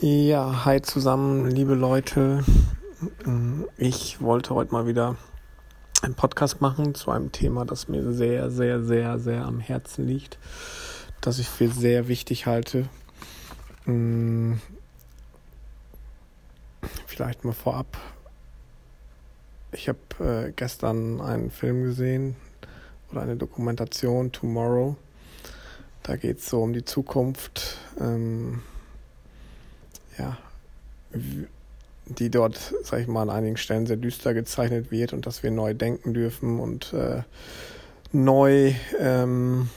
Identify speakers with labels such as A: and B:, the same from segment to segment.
A: Ja, hi zusammen, liebe Leute. Ich wollte heute mal wieder einen Podcast machen zu einem Thema, das mir sehr, sehr, sehr, sehr am Herzen liegt, das ich für sehr wichtig halte. Vielleicht mal vorab. Ich habe äh, gestern einen Film gesehen oder eine Dokumentation, Tomorrow. Da geht es so um die Zukunft. Ähm, ja, die dort, sag ich mal, an einigen Stellen sehr düster gezeichnet wird und dass wir neu denken dürfen und äh, neu ähm,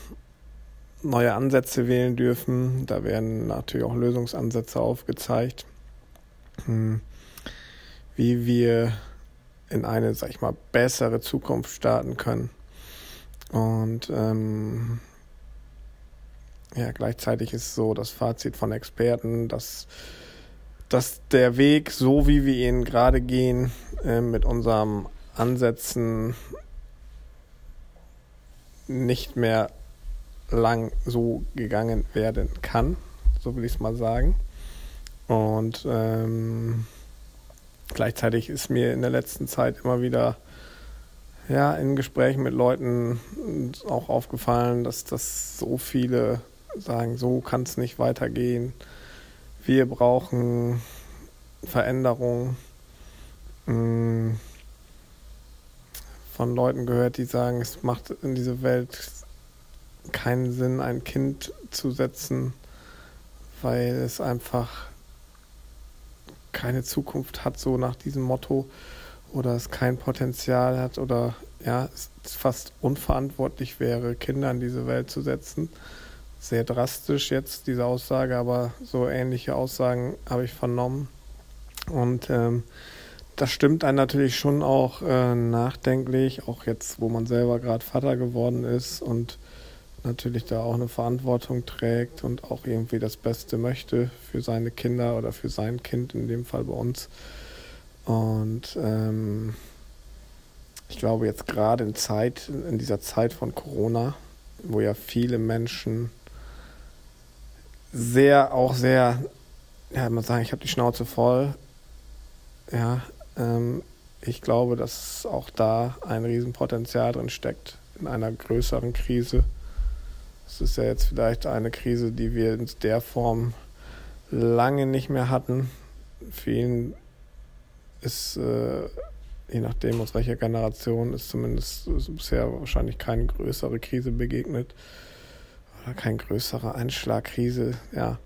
A: neue Ansätze wählen dürfen. Da werden natürlich auch Lösungsansätze aufgezeigt, hm, wie wir in eine, sag ich mal, bessere Zukunft starten können. Und ähm, ja, gleichzeitig ist so das Fazit von Experten, dass dass der Weg, so wie wir ihn gerade gehen, äh, mit unserem Ansätzen nicht mehr lang so gegangen werden kann, so will ich es mal sagen. Und ähm, gleichzeitig ist mir in der letzten Zeit immer wieder ja, in Gesprächen mit Leuten auch aufgefallen, dass das so viele sagen, so kann es nicht weitergehen wir brauchen Veränderung. Mm, von Leuten gehört, die sagen, es macht in dieser Welt keinen Sinn, ein Kind zu setzen, weil es einfach keine Zukunft hat, so nach diesem Motto, oder es kein Potenzial hat oder ja, es fast unverantwortlich wäre, Kinder in diese Welt zu setzen sehr drastisch jetzt, diese Aussage, aber so ähnliche Aussagen habe ich vernommen. Und ähm, das stimmt einen natürlich schon auch äh, nachdenklich, auch jetzt, wo man selber gerade Vater geworden ist und natürlich da auch eine Verantwortung trägt und auch irgendwie das Beste möchte für seine Kinder oder für sein Kind, in dem Fall bei uns. Und ähm, ich glaube jetzt gerade in Zeit, in dieser Zeit von Corona, wo ja viele Menschen sehr, auch sehr, ja, muss sagen, ich habe die Schnauze voll. Ja, ähm, ich glaube, dass auch da ein Riesenpotenzial drin steckt in einer größeren Krise. Es ist ja jetzt vielleicht eine Krise, die wir in der Form lange nicht mehr hatten. Vielen ist, äh, je nachdem aus welcher Generation, ist zumindest bisher wahrscheinlich keine größere Krise begegnet oder kein größerer Einschlag, Krise, ja.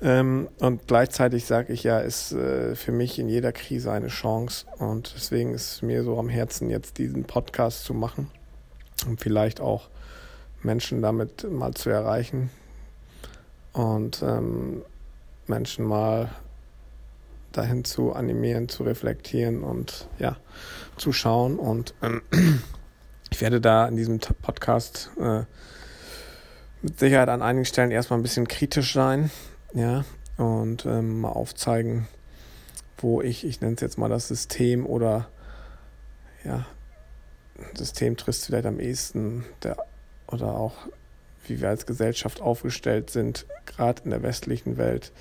A: Ähm, und gleichzeitig sage ich ja, ist äh, für mich in jeder Krise eine Chance. Und deswegen ist mir so am Herzen, jetzt diesen Podcast zu machen und vielleicht auch Menschen damit mal zu erreichen und ähm, Menschen mal dahin zu animieren, zu reflektieren und ja, zu schauen. Und ähm, ich werde da in diesem Podcast äh, mit Sicherheit an einigen Stellen erstmal ein bisschen kritisch sein, ja, und ähm, mal aufzeigen, wo ich, ich nenne es jetzt mal das System oder ja, System trifft vielleicht am ehesten der oder auch wie wir als Gesellschaft aufgestellt sind, gerade in der westlichen Welt,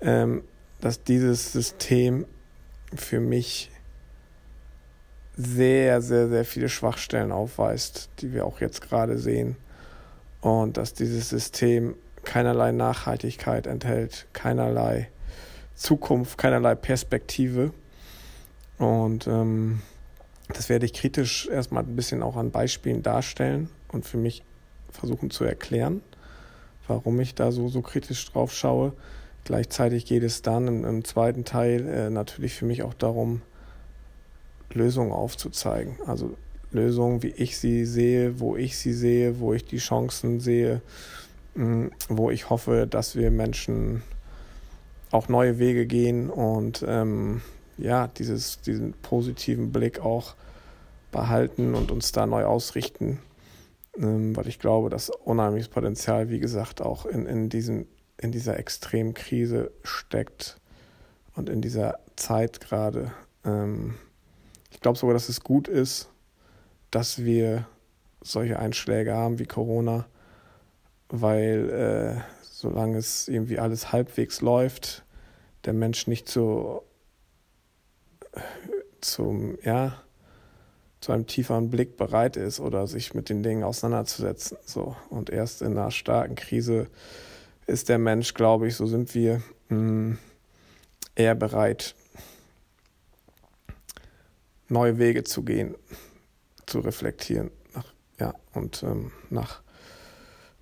A: ähm, dass dieses System für mich sehr, sehr, sehr viele Schwachstellen aufweist, die wir auch jetzt gerade sehen und dass dieses System keinerlei Nachhaltigkeit enthält, keinerlei Zukunft, keinerlei Perspektive. Und ähm, das werde ich kritisch erstmal ein bisschen auch an Beispielen darstellen und für mich versuchen zu erklären, warum ich da so, so kritisch drauf schaue. Gleichzeitig geht es dann im, im zweiten Teil äh, natürlich für mich auch darum, Lösungen aufzuzeigen. Also Lösungen, wie ich sie sehe, wo ich sie sehe, wo ich die Chancen sehe, mm, wo ich hoffe, dass wir Menschen auch neue Wege gehen und ähm, ja, dieses, diesen positiven Blick auch behalten und uns da neu ausrichten, ähm, weil ich glaube, dass unheimliches Potenzial, wie gesagt, auch in, in, diesem, in dieser extremen Krise steckt und in dieser Zeit gerade. Ähm, ich glaube sogar, dass es gut ist, dass wir solche Einschläge haben wie Corona, weil äh, solange es irgendwie alles halbwegs läuft, der Mensch nicht zu, zum, ja, zu einem tieferen Blick bereit ist oder sich mit den Dingen auseinanderzusetzen. So. Und erst in einer starken Krise ist der Mensch, glaube ich, so sind wir, mh, hm, eher bereit, neue Wege zu gehen, zu reflektieren nach, ja, und ähm, nach,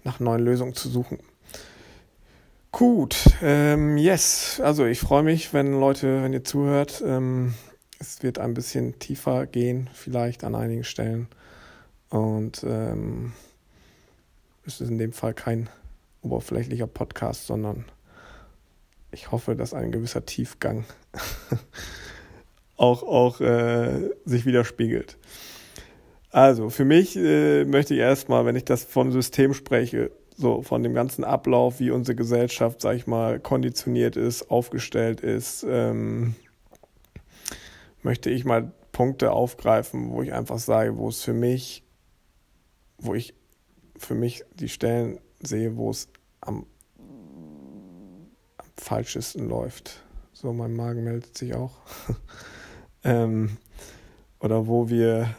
A: nach neuen Lösungen zu suchen. Gut, ähm, yes, also ich freue mich, wenn Leute, wenn ihr zuhört. Ähm, es wird ein bisschen tiefer gehen, vielleicht an einigen Stellen. Und ähm, es ist in dem Fall kein oberflächlicher Podcast, sondern ich hoffe, dass ein gewisser Tiefgang auch, auch äh, sich widerspiegelt. Also für mich äh, möchte ich erstmal, wenn ich das von System spreche, so von dem ganzen Ablauf, wie unsere Gesellschaft, sag ich mal, konditioniert ist, aufgestellt ist, ähm, möchte ich mal Punkte aufgreifen, wo ich einfach sage, wo es für mich, wo ich für mich die Stellen sehe, wo es am, am falschesten läuft. So, mein Magen meldet sich auch. ähm, oder wo wir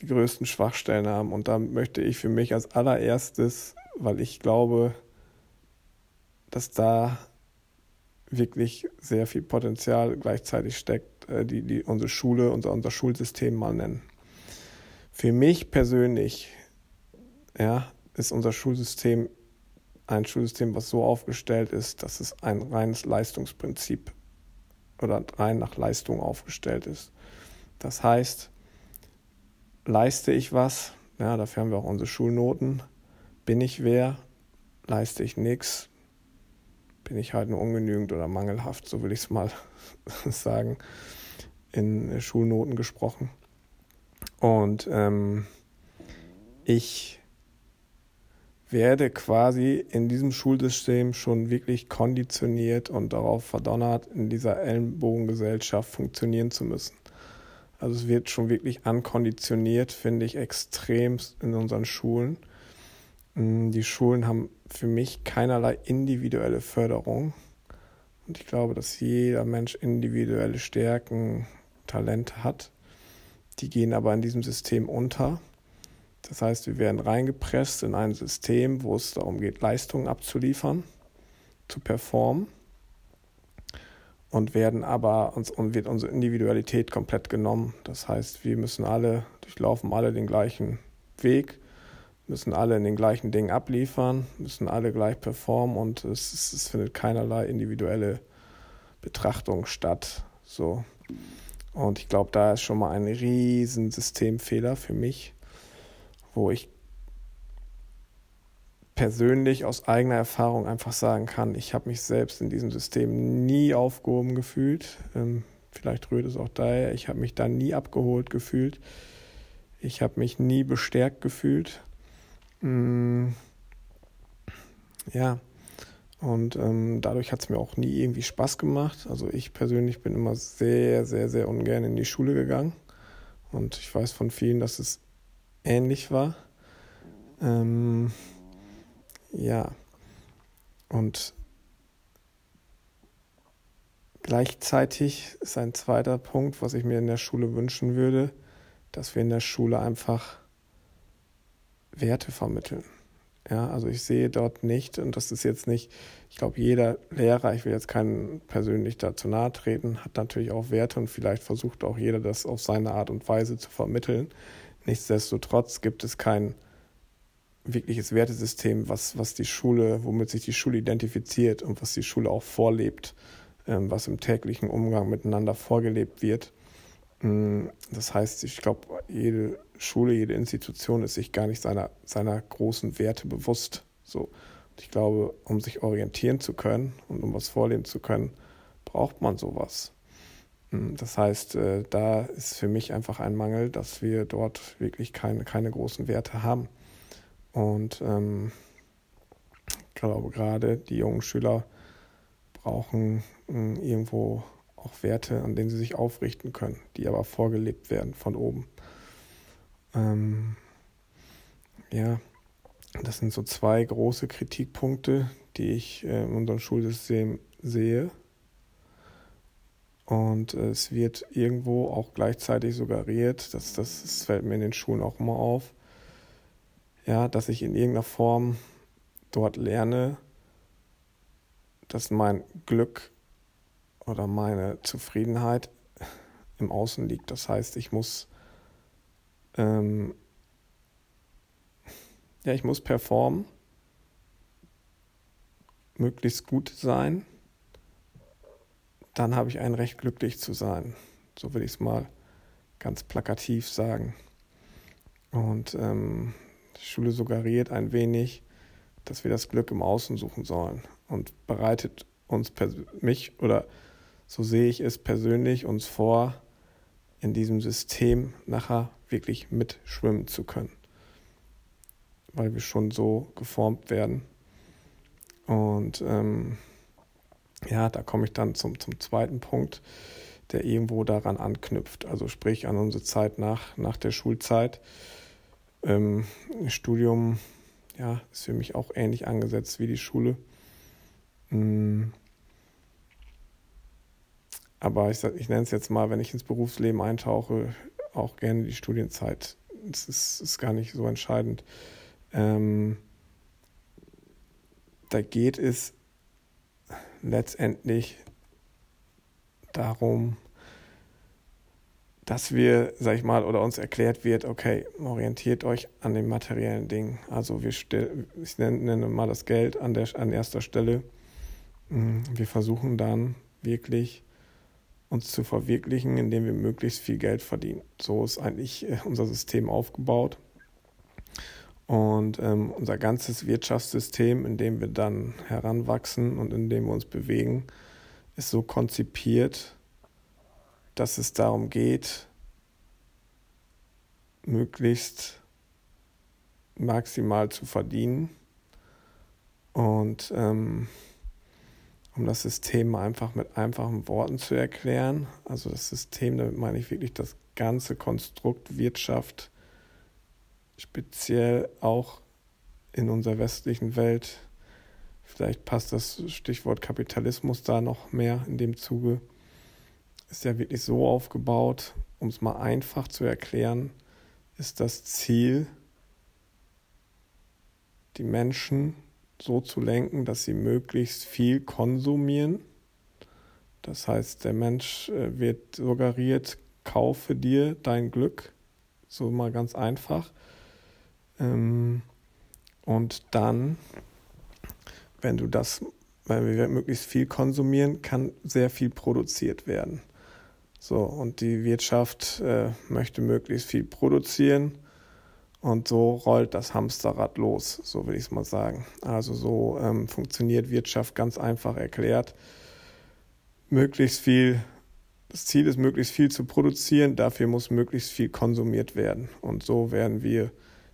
A: die größten Schwachstellen haben. Und da möchte ich für mich als allererstes, weil ich glaube, dass da wirklich sehr viel Potenzial gleichzeitig steckt, äh, die, die unsere Schule, unser, unser Schulsystem mal nennen. Für mich persönlich ja, ist unser Schulsystem ein Schulsystem, was so aufgestellt ist, dass es ein reines Leistungsprinzip oder rein nach Leistung aufgestellt ist. Das heißt, leiste ich was, ja, dafür haben wir auch unsere Schulnoten, bin ich wer, leiste ich nichts, bin ich halt nur ungenügend oder mangelhaft, so will ich es mal sagen, in Schulnoten gesprochen. Und ähm, ich werde quasi in diesem Schulsystem schon wirklich konditioniert und darauf verdonnert, in dieser Ellenbogengesellschaft funktionieren zu müssen. Also es wird schon wirklich ankonditioniert, finde ich, extrem in unseren Schulen. Mm, die Schulen haben für mich keinerlei individuelle Förderung. Und ich glaube, dass jeder Mensch individuelle Stärken, Talente hat. Die gehen aber in diesem System unter. Das heißt, wir werden reingepresst in ein System, wo es darum geht, Leistungen abzuliefern, zu performen und werden aber uns und wird unsere Individualität komplett genommen. Das heißt, wir müssen alle durchlaufen alle den gleichen Weg, müssen alle in den gleichen Dingen abliefern, müssen alle gleich performen und es, es findet keinerlei individuelle Betrachtung statt. So. Und ich glaube, da ist schon mal ein riesen Systemfehler für mich wo ich persönlich aus eigener Erfahrung einfach sagen kann, ich habe mich selbst in diesem System nie aufgehoben gefühlt. Ähm, vielleicht rührt es auch daher, ich habe mich da nie abgeholt gefühlt. Ich habe mich nie bestärkt gefühlt. Mm, ja, und ähm, dadurch hat es mir auch nie irgendwie Spaß gemacht. Also ich persönlich bin immer sehr, sehr, sehr ungern in die Schule gegangen. Und ich weiß von vielen, dass es ähnlich war. Ähm, ja, und gleichzeitig ist ein zweiter Punkt, was ich mir in der Schule wünschen würde, dass wir in der Schule einfach Werte vermitteln. Ja, also ich sehe dort nicht, und das ist jetzt nicht, ich glaube, jeder Lehrer, ich will jetzt keinen persönlich dazu nahe treten, hat natürlich auch Werte und vielleicht versucht auch jeder das auf seine Art und Weise zu vermitteln. Nichtsdestotrotz gibt es kein wirkliches Wertesystem, was, was die Schule, womit sich die Schule identifiziert und was die Schule auch vorlebt, ähm, was im täglichen Umgang miteinander vorgelebt wird. Mm, das heißt, ich glaube, jede Schule, jede Institution ist sich gar nicht seiner, seiner großen Werte bewusst. So. Und ich glaube, um sich orientieren zu können und um was vorleben zu können, braucht man sowas. Hm, das heißt, äh, da ist für mich einfach ein Mangel, dass wir dort wirklich keine, keine großen Werte haben. Und ähm, ich glaube, gerade die jungen Schüler brauchen äh, irgendwo auch Werte, an denen sie sich aufrichten können, die aber vorgelebt werden von oben. Ähm, ja, das sind so zwei große Kritikpunkte, die ich äh, in unserem Schulsystem sehe. Und es wird irgendwo auch gleichzeitig suggeriert, dass das, das fällt mir in den Schulen auch immer auf, ja, dass ich in irgendeiner Form dort lerne, dass mein Glück oder meine Zufriedenheit im Außen liegt. Das heißt, ich muss ähm, ja, ich muss performen, möglichst gut sein, dann habe ich ein Recht, glücklich zu sein. So will ich es mal ganz plakativ sagen. Und ähm, die Schule suggeriert ein wenig, dass wir das Glück im Außen suchen sollen und bereitet uns mich oder so sehe ich es persönlich uns vor, in diesem System nachher wirklich mitschwimmen zu können, weil wir schon so geformt werden. Und ähm, ja, da komme ich dann zum, zum zweiten Punkt, der irgendwo daran anknüpft, also sprich an unsere Zeit nach, nach der Schulzeit. Ähm, Studium ja, ist für mich auch ähnlich angesetzt wie die Schule. Mhm. Aber ich, ich nenne es jetzt mal, wenn ich ins Berufsleben eintauche, auch gerne die Studienzeit. Das ist, ist gar nicht so entscheidend. Ähm, da geht es letztendlich darum, dass wir, sag ich mal, oder uns erklärt wird, okay, orientiert euch an den materiellen Dingen. Also wir stell, ich nenne, nenne mal das Geld an, der, an erster Stelle. Mm, wir versuchen dann wirklich uns zu verwirklichen, indem wir möglichst viel Geld verdienen. So ist eigentlich äh, unser System aufgebaut. Und ähm, unser ganzes Wirtschaftssystem, in dem wir dann heranwachsen und in dem wir uns bewegen, ist so konzipiert, dass es darum geht, möglichst maximal zu verdienen. Und ähm, um das System einfach mit einfachen Worten zu erklären, also das System, damit meine ich wirklich das ganze Konstrukt Wirtschaft, speziell auch in unserer westlichen Welt. Vielleicht passt das Stichwort Kapitalismus da noch mehr in dem Zuge. Ist ja wirklich so aufgebaut, um es mal einfach zu erklären, ist das Ziel, die Menschen so zu lenken, dass sie möglichst viel konsumieren. Das heißt, der Mensch äh, wird suggeriert, kaufe dir dein Glück, so mal ganz einfach. Ähm, und dann, wenn du das, weil wir möglichst viel konsumieren, kann sehr viel produziert werden. So, und die Wirtschaft äh, möchte möglichst viel produzieren und so rollt das Hamsterrad los, so will ich es mal sagen. Also so ähm, funktioniert Wirtschaft ganz einfach erklärt. Möglichst viel, das Ziel ist, möglichst viel zu produzieren, dafür muss möglichst viel konsumiert werden. Und so werden wir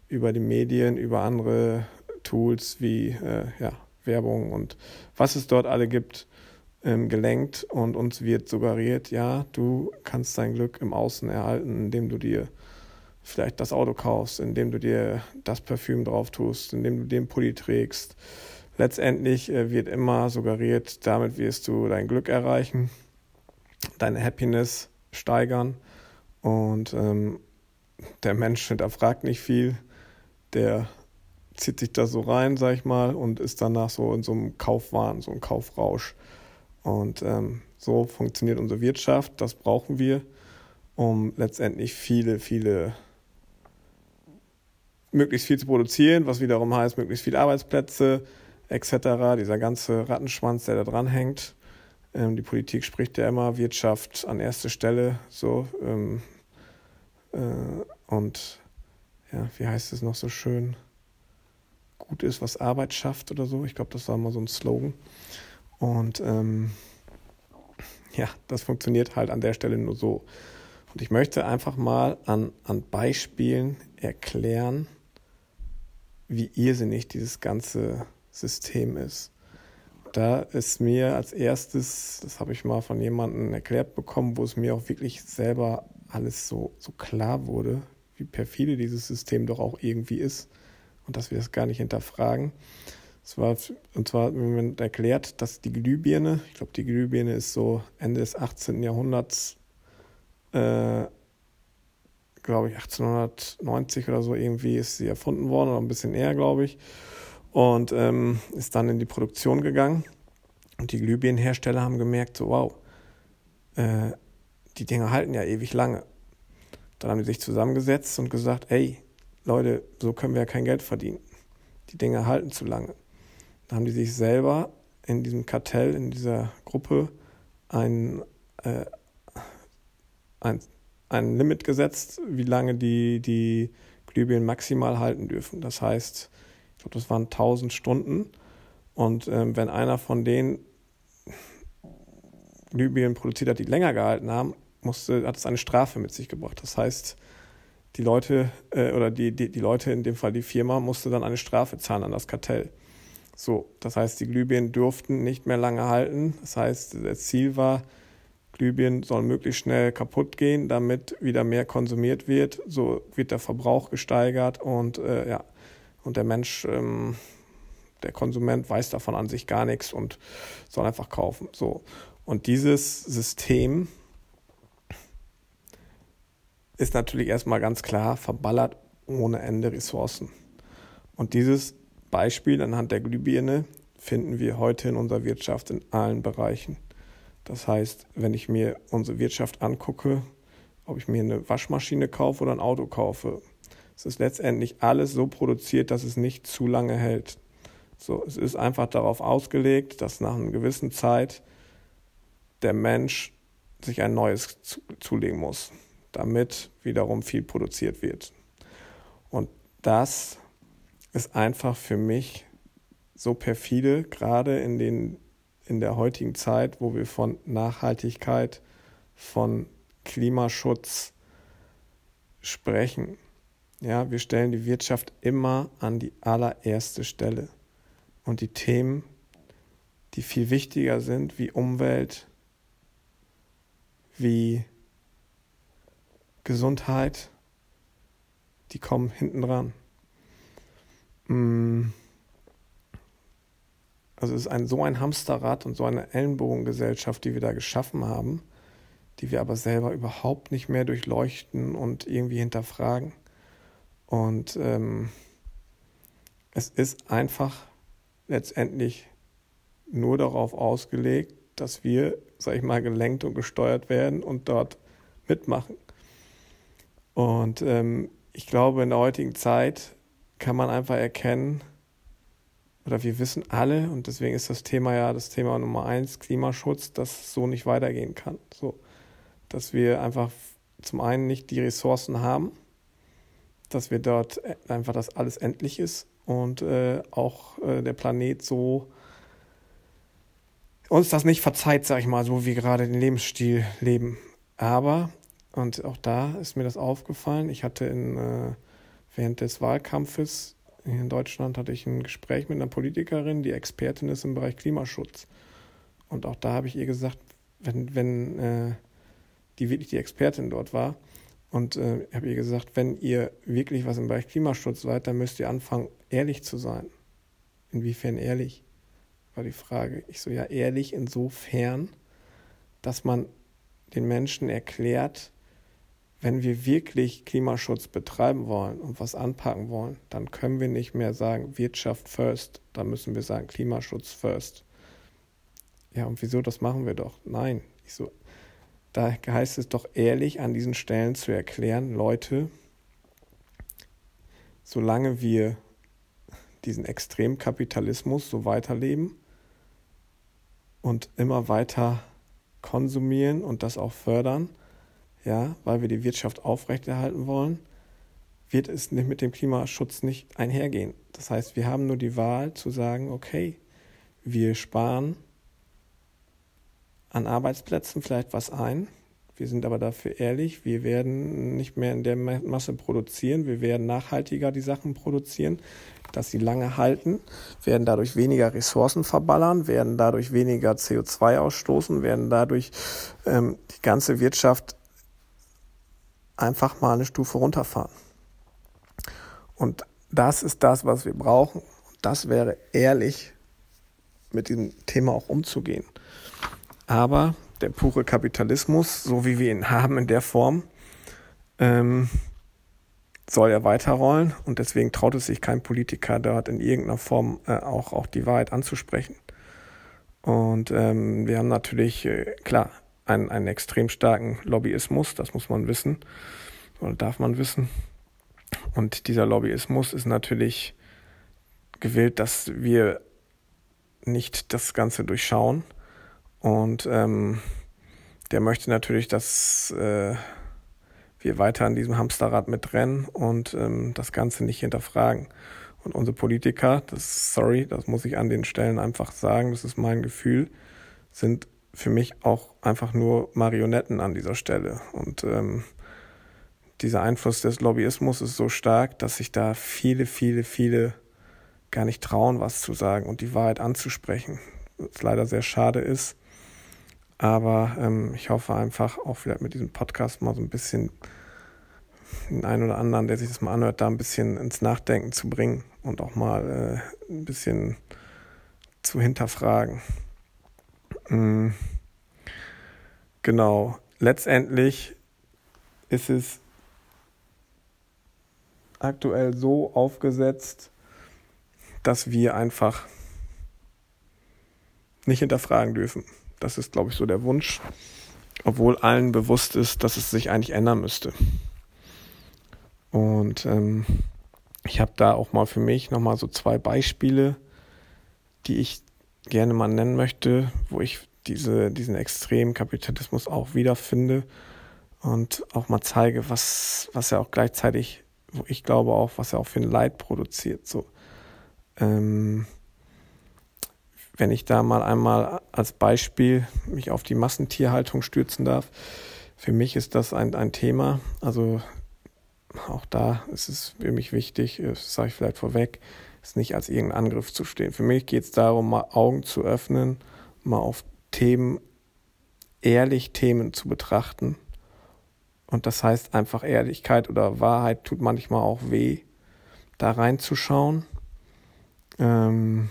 A: über die Medien, über andere Tools wie äh, ja, Werbung und was es dort alle gibt, ähm, gelenkt und uns wird suggeriert, ja, du kannst dein Glück im Außen erhalten, indem du dir vielleicht das Auto kaufst, indem du dir das Parfüm drauf tust, indem du den Pulli trägst. Letztendlich äh, wird immer suggeriert, damit wirst du dein Glück erreichen, deine Happiness steigern und ähm, der Mensch hinterfragt nicht viel, der zieht sich da so rein, sag ich mal, und ist danach so in so einem Kaufwahn, so einem Kaufrausch. Und ähm, so funktioniert unsere Wirtschaft, das brauchen wir, um letztendlich viele, viele möglichst viel zu produzieren, was wiederum heißt, möglichst viele Arbeitsplätze etc. Dieser ganze Rattenschwanz, der da dran hängt. Ähm, die Politik spricht ja immer Wirtschaft an erste Stelle, so ähm, äh, und ja, wie heißt es noch so schön? Gut ist, was Arbeit schafft oder so. Ich glaube, das war mal so ein Slogan. Und ähm, ja, das funktioniert halt an der Stelle nur so. Und ich möchte einfach mal an, an Beispielen erklären, wie irrsinnig dieses ganze System ist. Da ist mir als erstes, das habe ich mal von jemandem erklärt bekommen, wo es mir auch wirklich selber alles so, so klar wurde, wie perfide dieses System doch auch irgendwie ist und dass wir das gar nicht hinterfragen. Es war, und zwar hat mir erklärt, dass die Glühbirne, ich glaube, die Glühbirne ist so Ende des 18. Jahrhunderts, äh, glaube ich, 1890 oder so irgendwie ist sie erfunden worden, oder ein bisschen eher, glaube ich. Und ähm, ist dann in die Produktion gegangen. Und die Glühbirnenhersteller haben gemerkt, so wow, äh, die Dinger halten ja ewig lange. Dann haben die sich zusammengesetzt und gesagt, ey, Leute, so können wir ja kein Geld verdienen. Die Dinger halten zu lange. Da haben die sich selber in diesem Kartell, in dieser Gruppe ein, äh, ein, ein Limit gesetzt, wie lange die, die Glühbirnen maximal halten dürfen. Das heißt, ich glaube, das waren 1000 Stunden. Und ähm, wenn einer von denen Glühbirnen produziert hat, die länger gehalten haben, musste, hat es eine Strafe mit sich gebracht. Das heißt, die Leute äh, oder die, die, die Leute, in dem Fall die Firma, musste dann eine Strafe zahlen an das Kartell. So, das heißt, die Glühbirnen durften nicht mehr lange halten. Das heißt, das Ziel war, Glühbirnen sollen möglichst schnell kaputt gehen, damit wieder mehr konsumiert wird. So wird der Verbrauch gesteigert und äh, ja, und der Mensch, ähm, der Konsument weiß davon an sich gar nichts und soll einfach kaufen. So. Und dieses System ist natürlich erstmal ganz klar verballert ohne Ende Ressourcen. Und dieses Beispiel anhand der Glühbirne finden wir heute in unserer Wirtschaft in allen Bereichen. Das heißt, wenn ich mir unsere Wirtschaft angucke, ob ich mir eine Waschmaschine kaufe oder ein Auto kaufe, es ist letztendlich alles so produziert, dass es nicht zu lange hält. So, es ist einfach darauf ausgelegt, dass nach einer gewissen Zeit der Mensch sich ein neues zulegen muss damit wiederum viel produziert wird. Und das ist einfach für mich so perfide, gerade in, den, in der heutigen Zeit, wo wir von Nachhaltigkeit, von Klimaschutz sprechen. Ja, wir stellen die Wirtschaft immer an die allererste Stelle. Und die Themen, die viel wichtiger sind, wie Umwelt, wie Gesundheit, die kommen hinten dran. Mm. Also es ist ein, so ein Hamsterrad und so eine Ellenbogengesellschaft, die wir da geschaffen haben, die wir aber selber überhaupt nicht mehr durchleuchten und irgendwie hinterfragen. Und ähm, es ist einfach letztendlich nur darauf ausgelegt, dass wir, sag ich mal, gelenkt und gesteuert werden und dort mitmachen. Und ähm, ich glaube, in der heutigen Zeit kann man einfach erkennen, oder wir wissen alle, und deswegen ist das Thema ja das Thema Nummer eins, Klimaschutz, dass es so nicht weitergehen kann. So, dass wir einfach zum einen nicht die Ressourcen haben, dass wir dort einfach das alles endlich ist und äh, auch äh, der Planet so uns das nicht verzeiht, sag ich mal, so wie gerade den Lebensstil leben. Aber und auch da ist mir das aufgefallen. Ich hatte in, äh, während des Wahlkampfes in Deutschland hatte ich ein Gespräch mit einer Politikerin, die Expertin ist im Bereich Klimaschutz. Und auch da habe ich ihr gesagt, wenn, wenn äh, die wirklich die Expertin dort war, und äh, habe ihr gesagt, wenn ihr wirklich was im Bereich Klimaschutz seid, dann müsst ihr anfangen, ehrlich zu sein. Inwiefern ehrlich? War die Frage. Ich so, ja, ehrlich insofern, dass man den Menschen erklärt, wenn wir wirklich Klimaschutz betreiben wollen und was anpacken wollen, dann können wir nicht mehr sagen Wirtschaft first, dann müssen wir sagen Klimaschutz first. Ja, und wieso, das machen wir doch? Nein, ich so, da heißt es doch ehrlich an diesen Stellen zu erklären, Leute, solange wir diesen Extremkapitalismus so weiterleben und immer weiter konsumieren und das auch fördern, ja, weil wir die Wirtschaft aufrechterhalten wollen, wird es mit dem Klimaschutz nicht einhergehen. Das heißt, wir haben nur die Wahl zu sagen, okay, wir sparen an Arbeitsplätzen vielleicht was ein. Wir sind aber dafür ehrlich, wir werden nicht mehr in der Masse produzieren, wir werden nachhaltiger die Sachen produzieren, dass sie lange halten, werden dadurch weniger Ressourcen verballern, werden dadurch weniger CO2 ausstoßen, werden dadurch ähm, die ganze Wirtschaft einfach mal eine Stufe runterfahren. Und das ist das, was wir brauchen. das wäre ehrlich, mit diesem Thema auch umzugehen. Aber der pure Kapitalismus, so wie wir ihn haben in der Form, ähm, soll ja weiterrollen und deswegen traut es sich kein Politiker dort in irgendeiner Form äh, auch, auch die Wahrheit anzusprechen. Und ähm, wir haben natürlich, äh, klar, einen, einen extrem starken Lobbyismus, das muss man wissen oder darf man wissen. Und dieser Lobbyismus ist natürlich gewillt, dass wir nicht das Ganze durchschauen. Und ähm, der möchte natürlich, dass äh, wir weiter an diesem Hamsterrad mitrennen und ähm, das Ganze nicht hinterfragen. Und unsere Politiker, das sorry, das muss ich an den Stellen einfach sagen, das ist mein Gefühl, sind für mich auch einfach nur Marionetten an dieser Stelle. Und ähm, dieser Einfluss des Lobbyismus ist so stark, dass sich da viele, viele, viele gar nicht trauen, was zu sagen und die Wahrheit anzusprechen. Was leider sehr schade ist. Aber ähm, ich hoffe einfach auch vielleicht mit diesem Podcast mal so ein bisschen den einen oder anderen, der sich das mal anhört, da ein bisschen ins Nachdenken zu bringen und auch mal äh, ein bisschen zu hinterfragen. Mhm. Genau. Letztendlich ist es aktuell so aufgesetzt, dass wir einfach nicht hinterfragen dürfen. Das ist, glaube ich, so der Wunsch, obwohl allen bewusst ist, dass es sich eigentlich ändern müsste. Und ähm, ich habe da auch mal für mich nochmal so zwei Beispiele, die ich gerne mal nennen möchte, wo ich diese, diesen extremen Kapitalismus auch wiederfinde und auch mal zeige, was, was er auch gleichzeitig, wo ich glaube auch, was er auch für ein Leid produziert. So, ähm, wenn ich da mal einmal als Beispiel mich auf die Massentierhaltung stürzen darf, für mich ist das ein, ein Thema. Also auch da ist es für mich wichtig, das sage ich vielleicht vorweg, ist nicht als irgendein Angriff zu stehen. Für mich geht es darum, mal Augen zu öffnen, mal auf Themen, ehrlich Themen zu betrachten. Und das heißt einfach Ehrlichkeit oder Wahrheit tut manchmal auch weh, da reinzuschauen ähm,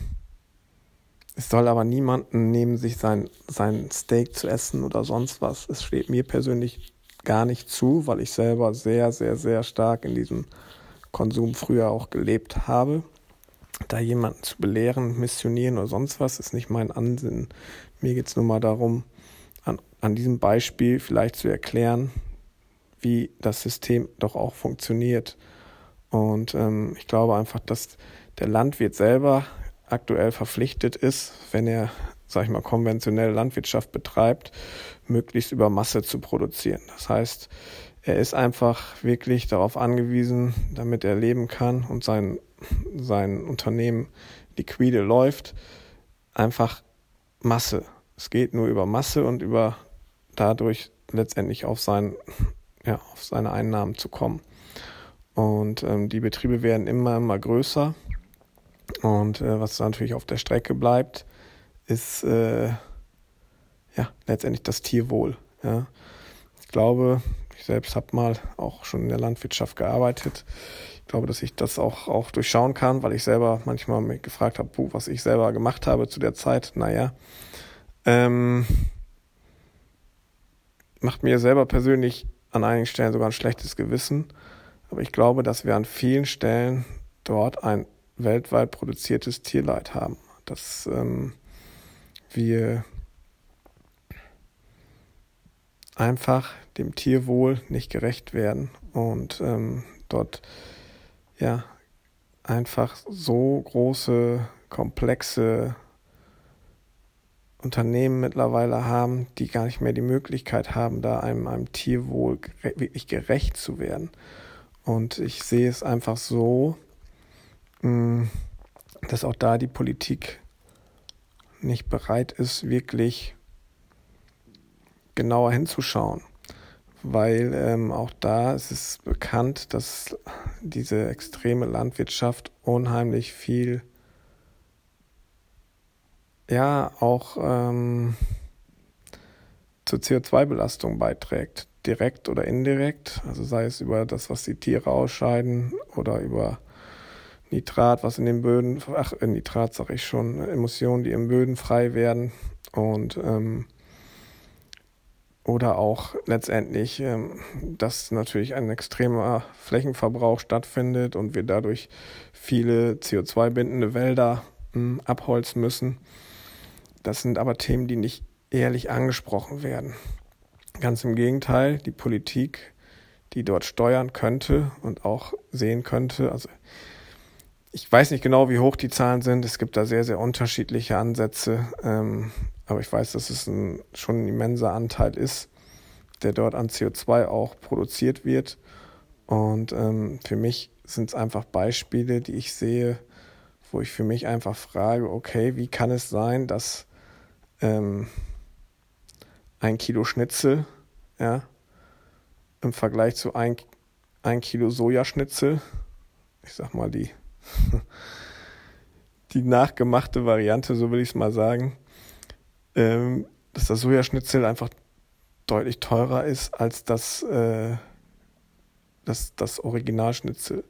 A: es soll aber niemanden nehmen, sich sein, sein Steak zu essen oder sonst was. Es steht mir persönlich gar nicht zu, weil ich selber sehr, sehr, sehr stark in diesem Konsum früher auch gelebt habe. Da jemanden zu belehren, missionieren oder sonst was, ist nicht mein Ansinnen. Mir geht es nur mal darum, an, an diesem Beispiel vielleicht zu erklären, wie das System doch auch funktioniert. Und ähm, ich glaube einfach, dass der Landwirt selber aktuell verpflichtet ist, wenn er, sag ich mal, konventionelle Landwirtschaft betreibt, möglichst über Masse zu produzieren. Das heißt, er ist einfach wirklich darauf angewiesen, damit er leben kann und sein, sein Unternehmen liquide läuft, einfach Masse. Es geht nur über Masse und über dadurch letztendlich auf, sein, ja, auf seine Einnahmen zu kommen. Und ähm, die Betriebe werden immer, immer größer und äh, was natürlich auf der Strecke bleibt, ist äh, ja letztendlich das Tierwohl. Ja. Ich glaube, ich selbst habe mal auch schon in der Landwirtschaft gearbeitet. Glaube, dass ich das auch, auch durchschauen kann, weil ich selber manchmal mich gefragt habe, was ich selber gemacht habe zu der Zeit. Naja, ähm, macht mir selber persönlich an einigen Stellen sogar ein schlechtes Gewissen. Aber ich glaube, dass wir an vielen Stellen dort ein weltweit produziertes Tierleid haben. Dass ähm, wir einfach dem Tierwohl nicht gerecht werden und ähm, dort ja einfach so große, komplexe Unternehmen mittlerweile haben, die gar nicht mehr die Möglichkeit haben, da einem, einem Tierwohl wirklich gerecht zu werden. Und ich sehe es einfach so, Mm, dass auch da die Politik nicht bereit ist, wirklich genauer hinzuschauen. Weil ähm, auch da ist es bekannt, dass diese extreme Landwirtschaft unheimlich viel, ja, auch ähm, zur CO2-Belastung beiträgt. Direkt oder indirekt. Also sei es über das, was die Tiere ausscheiden oder über Nitrat, was in den Böden, ach, äh, Nitrat sage ich schon, Emissionen, die im Böden frei werden und ähm, oder auch letztendlich, ähm, dass natürlich ein extremer Flächenverbrauch stattfindet und wir dadurch viele CO2-bindende Wälder ähm, abholzen müssen. Das sind aber Themen, die nicht ehrlich angesprochen werden. Ganz im Gegenteil, die Politik, die dort steuern könnte und auch sehen könnte, also ich weiß nicht genau, wie hoch die Zahlen sind. Es gibt da sehr, sehr unterschiedliche Ansätze. Ähm, aber ich weiß, dass es ein, schon ein immenser Anteil ist, der dort an CO2 auch produziert wird. Und ähm, für mich sind es einfach Beispiele, die ich sehe, wo ich für mich einfach frage, okay, wie kann es sein, dass ähm, ein Kilo Schnitzel, ja, im Vergleich zu ein, ein Kilo Sojaschnitzel, ich sag mal die die nachgemachte Variante, so will ich es mal sagen, ähm, dass das Sojaschnitzel einfach deutlich teurer ist als das, äh, das, das Originalschnitzel.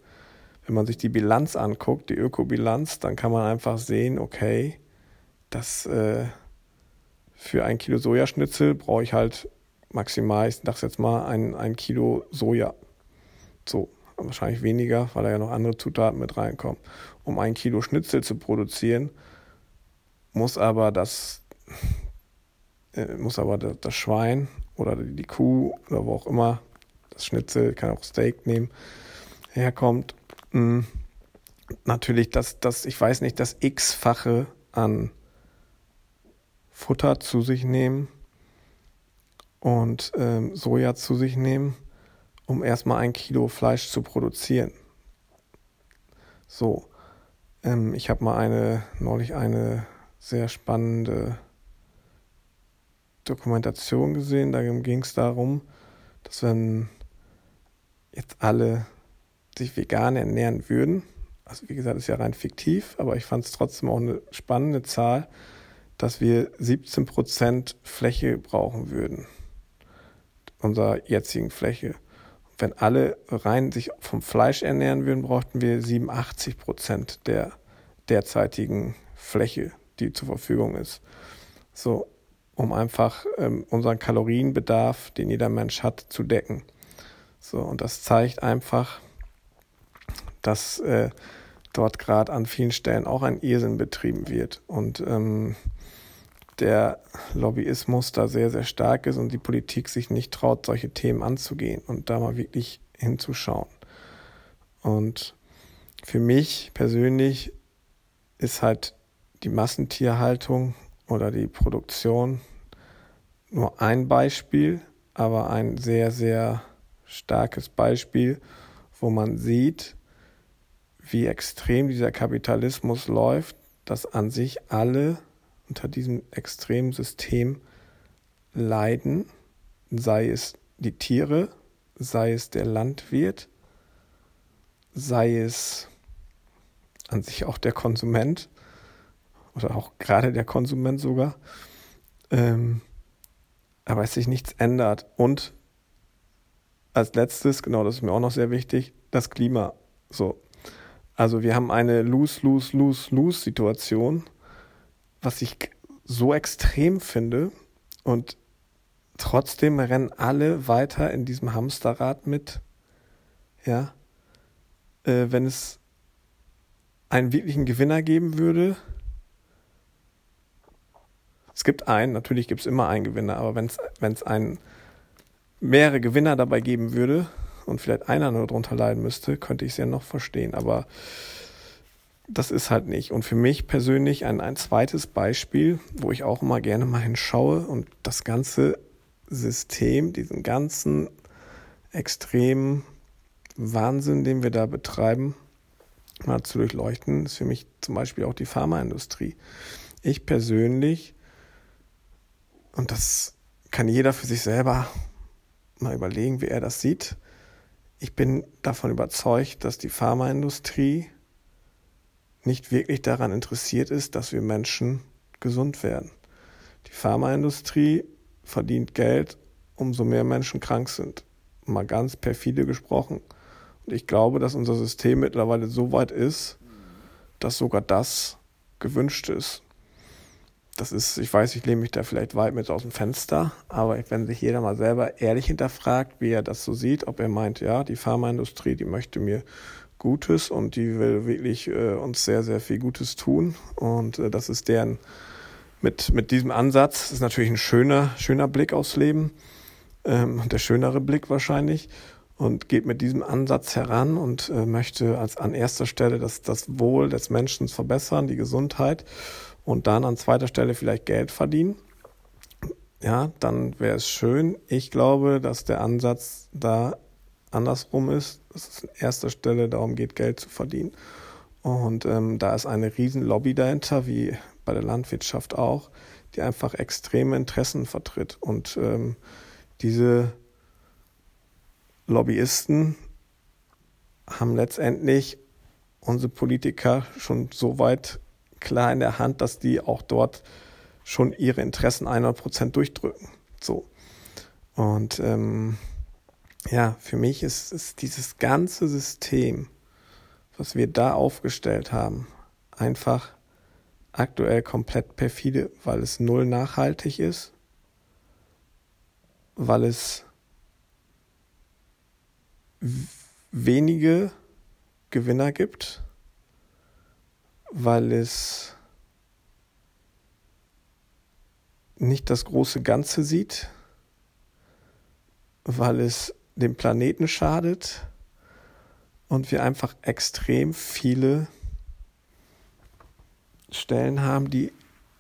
A: Wenn man sich die Bilanz anguckt, die Ökobilanz, dann kann man einfach sehen, okay, dass äh, für ein Kilo Sojaschnitzel brauche ich halt maximal, ich sag's jetzt mal, ein, ein Kilo Soja. So, wahrscheinlich weniger, weil da ja noch andere Zutaten mit reinkommen. Um ein Kilo Schnitzel zu produzieren, muss aber das, muss aber das Schwein oder die Kuh oder wo auch immer, das Schnitzel, kann auch Steak nehmen, herkommt, hm, natürlich das, das, ich weiß nicht, das x-fache an Futter zu sich nehmen und ähm, Soja zu sich nehmen um erstmal ein Kilo Fleisch zu produzieren. So, ähm, ich habe mal eine, neulich eine sehr spannende Dokumentation gesehen. Da ging es darum, dass wenn jetzt alle sich vegan ernähren würden, also wie gesagt, ist ja rein fiktiv, aber ich fand es trotzdem auch eine spannende Zahl, dass wir 17% Fläche brauchen würden, unserer jetzigen Fläche wenn alle rein sich vom Fleisch ernähren würden, bräuchten wir 87 Prozent der derzeitigen Fläche, die zur Verfügung ist. So, um einfach ähm, unseren Kalorienbedarf, den jeder Mensch hat, zu decken. So, und das zeigt einfach, dass äh, dort gerade an vielen Stellen auch ein Irrsinn betrieben wird. Und ähm, der Lobbyismus da sehr, sehr stark ist und die Politik sich nicht traut, solche Themen anzugehen und da mal wirklich hinzuschauen. Und für mich persönlich ist halt die Massentierhaltung oder die Produktion. Nur ein Beispiel, aber ein sehr, sehr starkes Beispiel, wo man sieht, wie extrem dieser Kapitalismus läuft, dass an sich alle unter diesem extremen System leiden, sei es die Tiere, sei es der Landwirt, sei es an sich auch der Konsument oder auch gerade der Konsument sogar, ähm, aber es sich nichts ändert. Und als letztes, genau das ist mir auch noch sehr wichtig, das Klima. So. Also wir haben eine Lose-Lose-Lose-Lose-Situation was ich so extrem finde und trotzdem rennen alle weiter in diesem Hamsterrad mit. Ja. Äh, wenn es einen wirklichen Gewinner geben würde, es gibt einen, natürlich gibt es immer einen Gewinner, aber wenn es einen mehrere Gewinner dabei geben würde und vielleicht einer nur darunter leiden müsste, könnte ich es ja noch verstehen. Aber das ist halt nicht. Und für mich persönlich ein, ein zweites Beispiel, wo ich auch immer gerne mal hinschaue und das ganze System, diesen ganzen extremen Wahnsinn, den wir da betreiben, mal zu durchleuchten, ist für mich zum Beispiel auch die Pharmaindustrie. Ich persönlich, und das kann jeder für sich selber mal überlegen, wie er das sieht, ich bin davon überzeugt, dass die Pharmaindustrie nicht wirklich daran interessiert ist, dass wir Menschen gesund werden. Die Pharmaindustrie verdient Geld, umso mehr Menschen krank sind. Mal ganz perfide gesprochen. Und ich glaube, dass unser System mittlerweile so weit ist, dass sogar das gewünscht ist. Das ist, ich weiß, ich lehne mich da vielleicht weit mit aus dem Fenster, aber wenn sich jeder mal selber ehrlich hinterfragt, wie er das so sieht, ob er meint, ja, die Pharmaindustrie, die möchte mir Gutes und die will wirklich äh, uns sehr, sehr viel Gutes tun und äh, das ist deren mit, mit diesem Ansatz, das ist natürlich ein schöner, schöner Blick aufs Leben, ähm, der schönere Blick wahrscheinlich und geht mit diesem Ansatz heran und äh, möchte als an erster Stelle das, das Wohl des Menschen verbessern, die Gesundheit und dann an zweiter Stelle vielleicht Geld verdienen. Ja, dann wäre es schön. Ich glaube, dass der Ansatz da andersrum ist, dass es an erster Stelle darum geht, Geld zu verdienen. Und ähm, da ist eine Riesenlobby dahinter, wie bei der Landwirtschaft auch, die einfach extreme Interessen vertritt. Und ähm, diese Lobbyisten haben letztendlich unsere Politiker schon so weit klar in der Hand, dass die auch dort schon ihre Interessen 100 Prozent durchdrücken. So. Und ähm, ja, für mich ist, ist dieses ganze System, was wir da aufgestellt haben, einfach aktuell komplett perfide, weil es null nachhaltig ist, weil es wenige Gewinner gibt, weil es nicht das große Ganze sieht, weil es dem Planeten schadet und wir einfach extrem viele Stellen haben, die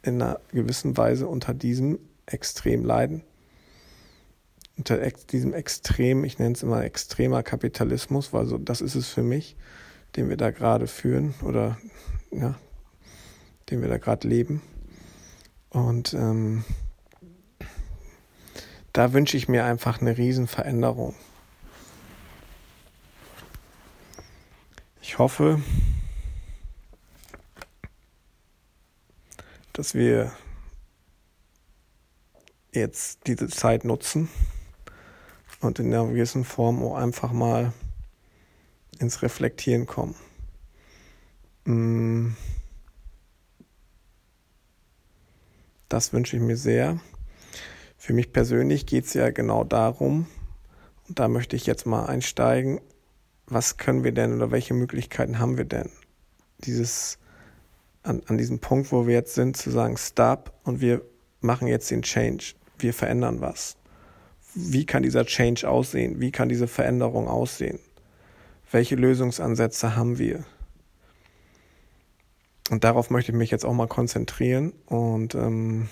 A: in einer gewissen Weise unter diesem extrem leiden. Unter diesem extrem, ich nenne es immer extremer Kapitalismus, weil so das ist es für mich, den wir da gerade führen oder ja, den wir da gerade leben. Und ähm, da wünsche ich mir einfach eine Riesenveränderung. Ich hoffe, dass wir jetzt diese Zeit nutzen und in einer gewissen Form auch einfach mal ins Reflektieren kommen. Mm. Das wünsche ich mir sehr. Für mich persönlich geht es ja genau darum, und da möchte ich jetzt mal einsteigen, was können wir denn oder welche Möglichkeiten haben wir denn? Dieses an, an diesem Punkt, wo wir jetzt sind, zu sagen, stop und wir machen jetzt den Change. Wir verändern was. Wie kann dieser Change aussehen? Wie kann diese Veränderung aussehen? Welche Lösungsansätze haben wir? Und darauf möchte ich mich jetzt auch mal konzentrieren und ähm,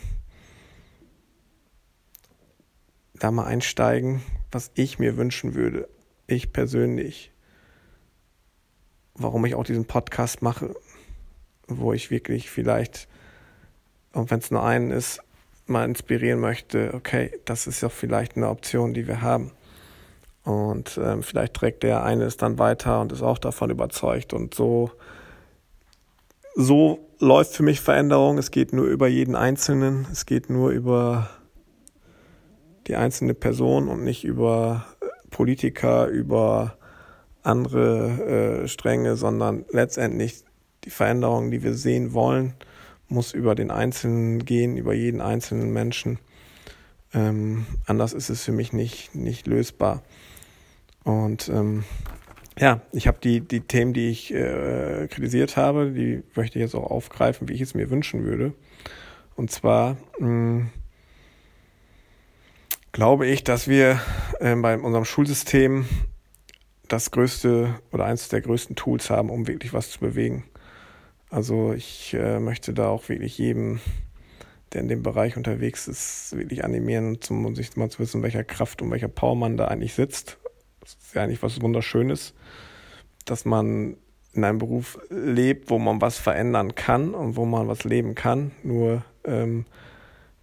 A: da mal einsteigen, was ich mir wünschen würde. Ich persönlich. Warum ich auch diesen Podcast mache. Wo ich wirklich vielleicht, und wenn es nur einen ist, mal inspirieren möchte, okay, das ist ja vielleicht eine Option, die wir haben. Und ähm, vielleicht trägt der eine es dann weiter und ist auch davon überzeugt. Und so, so läuft für mich Veränderung. Es geht nur über jeden Einzelnen. Es geht nur über die einzelne Person und nicht über äh, Politiker, über andere äh, Stränge, sondern letztendlich die Veränderung, die wir sehen wollen, muss über den Einzelnen gehen, über jeden einzelnen Menschen. Ähm, anders ist es für mich nicht, nicht lösbar. Und ähm, ja, ich habe die, die Themen, die ich äh, kritisiert habe, die möchte ich jetzt auch aufgreifen, wie ich es mir wünschen würde. Und zwar mh, glaube ich, dass wir äh, bei unserem Schulsystem das größte oder eines der größten Tools haben, um wirklich was zu bewegen. Also ich äh, möchte da auch wirklich jedem, der in dem Bereich unterwegs ist, wirklich animieren, um sich mal zu wissen, welcher Kraft und welcher Power man da eigentlich sitzt. Das ist ja eigentlich was Wunderschönes, dass man in einem Beruf lebt, wo man was verändern kann und wo man was leben kann. Nur ähm,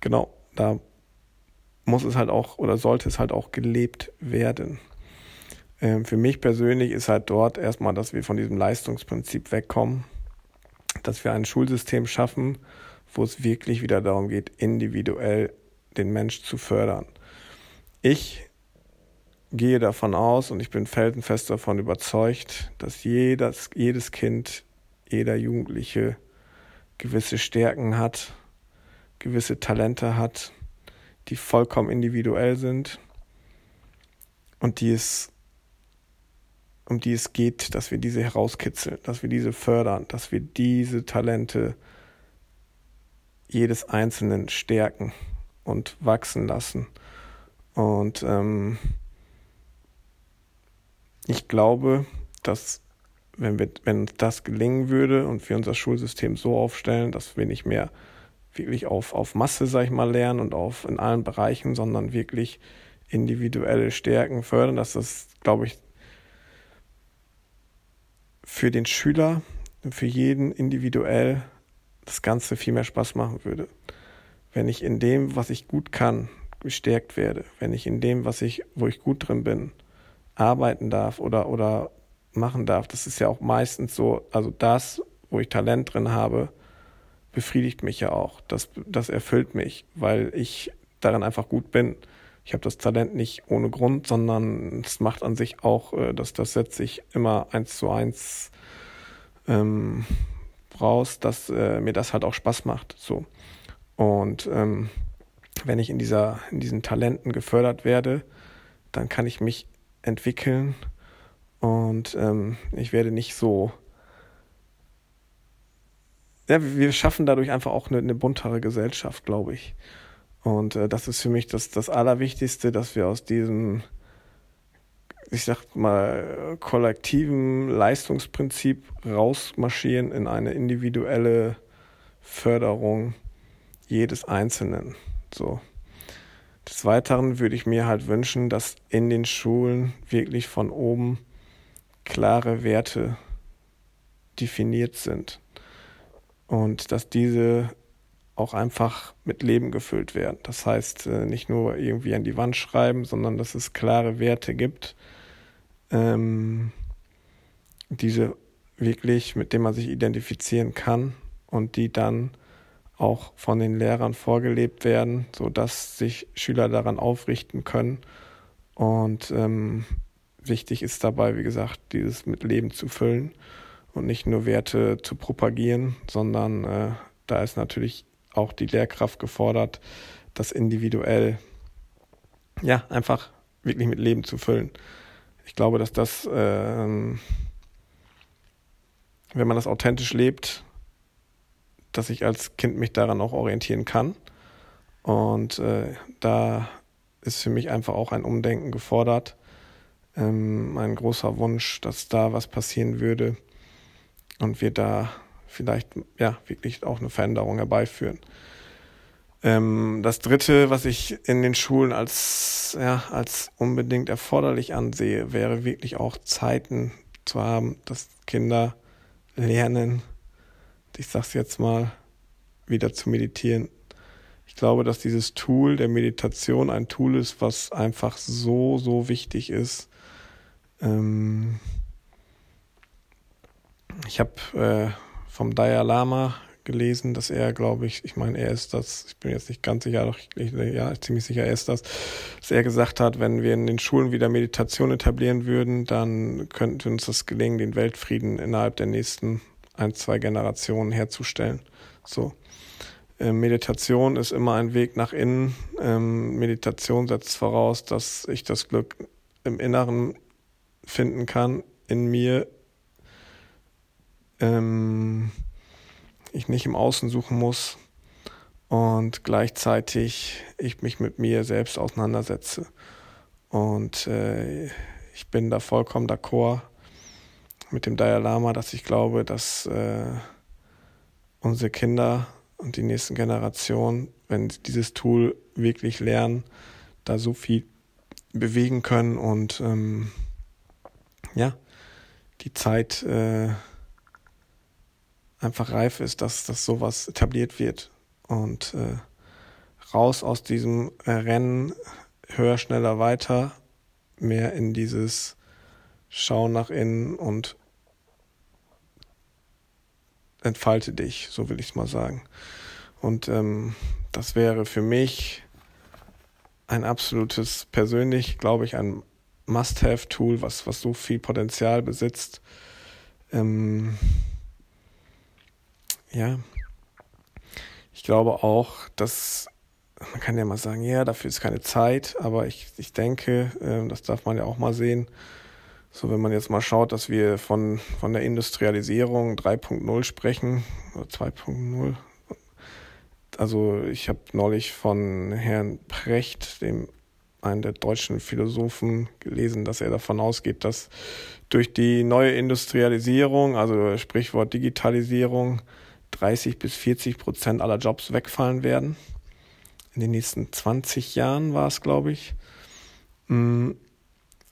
A: genau, da muss es halt auch oder sollte es halt auch gelebt werden. Ähm, für mich persönlich ist halt dort erstmal, dass wir von diesem Leistungsprinzip wegkommen, dass wir ein Schulsystem schaffen, wo es wirklich wieder darum geht, individuell den Mensch zu fördern. Ich gehe davon aus und ich bin felsenfest davon überzeugt, dass jedes, jedes Kind jeder Jugendliche gewisse Stärken hat, gewisse Talente hat, die vollkommen individuell sind und die es um die es geht, dass wir diese herauskitzeln, dass wir diese fördern, dass wir diese Talente jedes Einzelnen stärken und wachsen lassen. Und ähm, ich glaube, dass wenn, wir, wenn uns das gelingen würde und wir unser Schulsystem so aufstellen, dass wir nicht mehr wirklich auf, auf Masse, sag ich mal, lernen und auf in allen Bereichen, sondern wirklich individuelle Stärken fördern, dass das, glaube ich, für den Schüler, für jeden individuell das Ganze viel mehr Spaß machen würde. Wenn ich in dem, was ich gut kann, gestärkt werde, wenn ich in dem, was ich, wo ich gut drin bin, arbeiten darf oder, oder machen darf, das ist ja auch meistens so, also das, wo ich Talent drin habe, befriedigt mich ja auch. Das, das erfüllt mich, weil ich darin einfach gut bin. Ich habe das Talent nicht ohne Grund, sondern es macht an sich auch, äh, dass das setzt sich immer eins zu eins ähm, raus, dass äh, mir das halt auch Spaß macht. So. Und ähm, wenn ich in dieser, in diesen Talenten gefördert werde, dann kann ich mich entwickeln und ähm, ich werde nicht so. Ja, wir schaffen dadurch einfach auch eine, eine buntere Gesellschaft, glaube ich. Und äh, das ist für mich das, das Allerwichtigste, dass wir aus diesem, ich sag mal, kollektiven Leistungsprinzip rausmarschieren in eine individuelle Förderung jedes Einzelnen. So. Des Weiteren würde ich mir halt wünschen, dass in den Schulen wirklich von oben klare Werte definiert sind und dass diese auch einfach mit Leben gefüllt werden. Das heißt, äh, nicht nur irgendwie an die Wand schreiben, sondern dass es klare Werte gibt, ähm, diese wirklich, mit denen man sich identifizieren kann und die dann auch von den Lehrern vorgelebt werden, sodass sich Schüler daran aufrichten können. Und ähm, wichtig ist dabei, wie gesagt, dieses mit Leben zu füllen und nicht nur Werte zu propagieren, sondern äh, da ist natürlich auch die Lehrkraft gefordert, das individuell, ja, einfach wirklich mit Leben zu füllen. Ich glaube, dass das, äh, wenn man das authentisch lebt, dass ich als Kind mich daran auch orientieren kann. Und äh, da ist für mich einfach auch ein Umdenken gefordert. Ähm, ein großer Wunsch, dass da was passieren würde und wir da vielleicht ja wirklich auch eine Veränderung herbeiführen. Ähm, das dritte, was ich in den Schulen als, ja, als unbedingt erforderlich ansehe, wäre wirklich auch Zeiten zu haben, dass Kinder lernen, ich sag's jetzt mal, wieder zu meditieren. Ich glaube, dass dieses Tool der Meditation ein Tool ist, was einfach so, so wichtig ist. Ähm ich habe äh, vom Dalai Lama gelesen, dass er, glaube ich, ich meine, er ist das, ich bin jetzt nicht ganz sicher, doch ich, ja, ziemlich sicher, er ist das, dass er gesagt hat, wenn wir in den Schulen wieder Meditation etablieren würden, dann könnte uns das gelingen, den Weltfrieden innerhalb der nächsten ein, zwei Generationen herzustellen. So. Ähm, Meditation ist immer ein Weg nach innen. Ähm, Meditation setzt voraus, dass ich das Glück im Inneren finden kann, in mir, ähm, ich nicht im Außen suchen muss und gleichzeitig ich mich mit mir selbst auseinandersetze. Und äh, ich bin da vollkommen d'accord mit dem Dalai Lama, dass ich glaube, dass äh, unsere Kinder und die nächsten Generationen, wenn sie dieses Tool wirklich lernen, da so viel bewegen können und ähm, ja, die Zeit äh, einfach reif ist, dass, dass sowas etabliert wird. Und äh, raus aus diesem Rennen, höher, schneller, weiter, mehr in dieses Schauen nach innen und entfalte dich, so will ich es mal sagen. Und ähm, das wäre für mich ein absolutes, persönlich, glaube ich, ein Must-Have-Tool, was, was so viel Potenzial besitzt. Ähm, ja, ich glaube auch, dass man kann ja mal sagen, ja, dafür ist keine Zeit, aber ich, ich denke, äh, das darf man ja auch mal sehen. So, wenn man jetzt mal schaut, dass wir von, von der Industrialisierung 3.0 sprechen, oder 2.0. Also, ich habe neulich von Herrn Precht, dem einen der deutschen Philosophen, gelesen, dass er davon ausgeht, dass durch die neue Industrialisierung, also Sprichwort Digitalisierung, 30 bis 40 Prozent aller Jobs wegfallen werden. In den nächsten 20 Jahren war es, glaube ich. Mm,